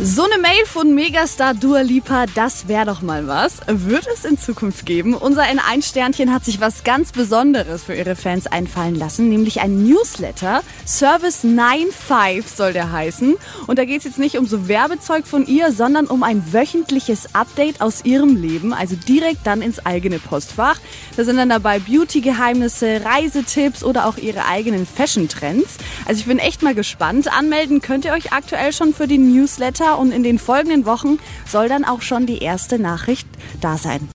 So eine Mail von Megastar Dua Lipa, das wäre doch mal was. Wird es in Zukunft geben? Unser N1-Sternchen hat sich was ganz Besonderes für ihre Fans einfallen lassen, nämlich ein Newsletter. Service 95 soll der heißen. Und da geht es jetzt nicht um so Werbezeug von ihr, sondern um ein wöchentliches Update aus ihrem Leben, also direkt dann ins eigene Postfach. Da sind dann dabei Beauty-Geheimnisse, Reisetipps oder auch ihre eigenen Fashion-Trends. Also ich bin echt mal gespannt. Anmelden könnt ihr euch aktuell schon für den Newsletter und in den folgenden Wochen soll dann auch schon die erste Nachricht da sein.